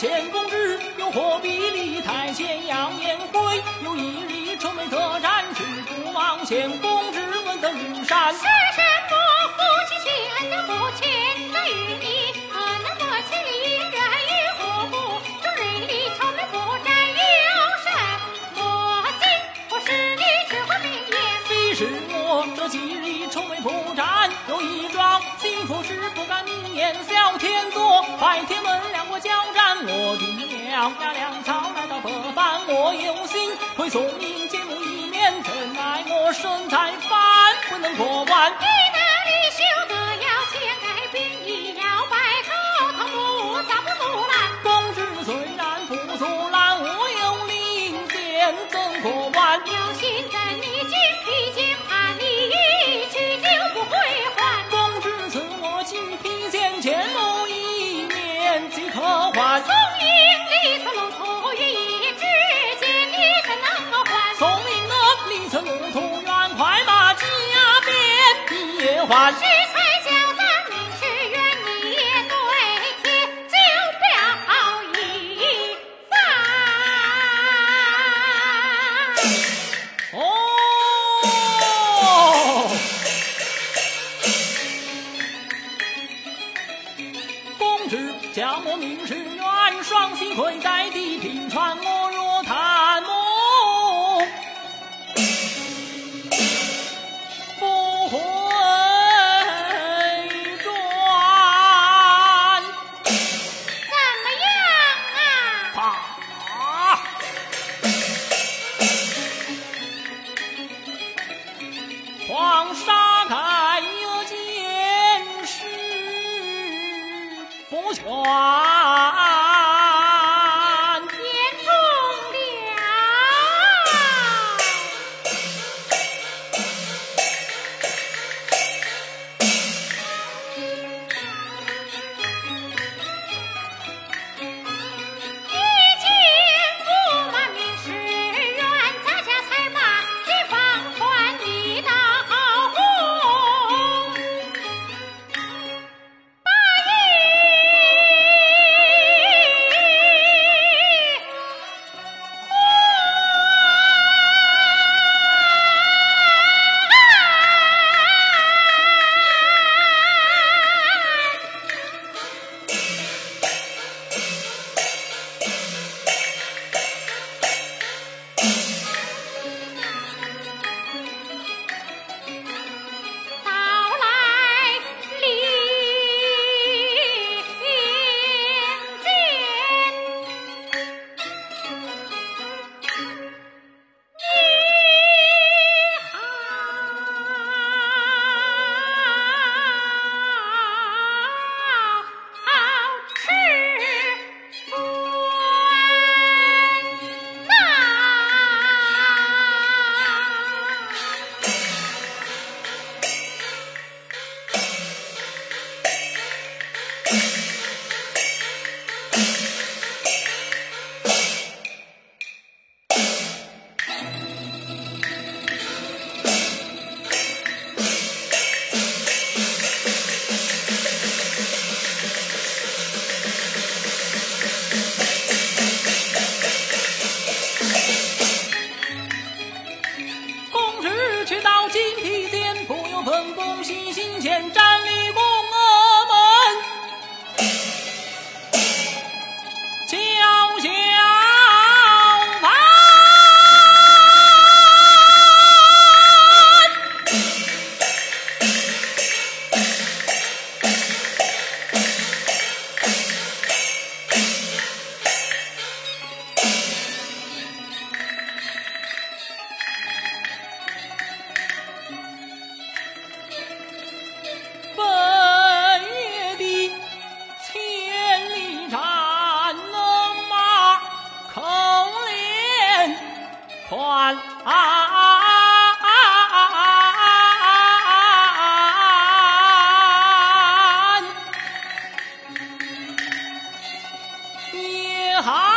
前线公之，又何必立太监杨延辉，有一日愁眉特战只不忘前，公之问得如山。是什么夫妻情的不欠在于你？可那么千里人与何故？终日里愁眉不展有什么心？不是你只会明言？非是我这几日愁眉不展，有一桩幸福事不敢明言。小天作，白天门两国交战，了押粮草来到北方，我有心会送迎节目一面，怎奈我身材反不能过关。你也还。是才叫咱明是缘，你也对天就表一番。哦，公子叫我明是缘，双膝跪皇上却到金披间，不由本宫心心间，站立宫环。也好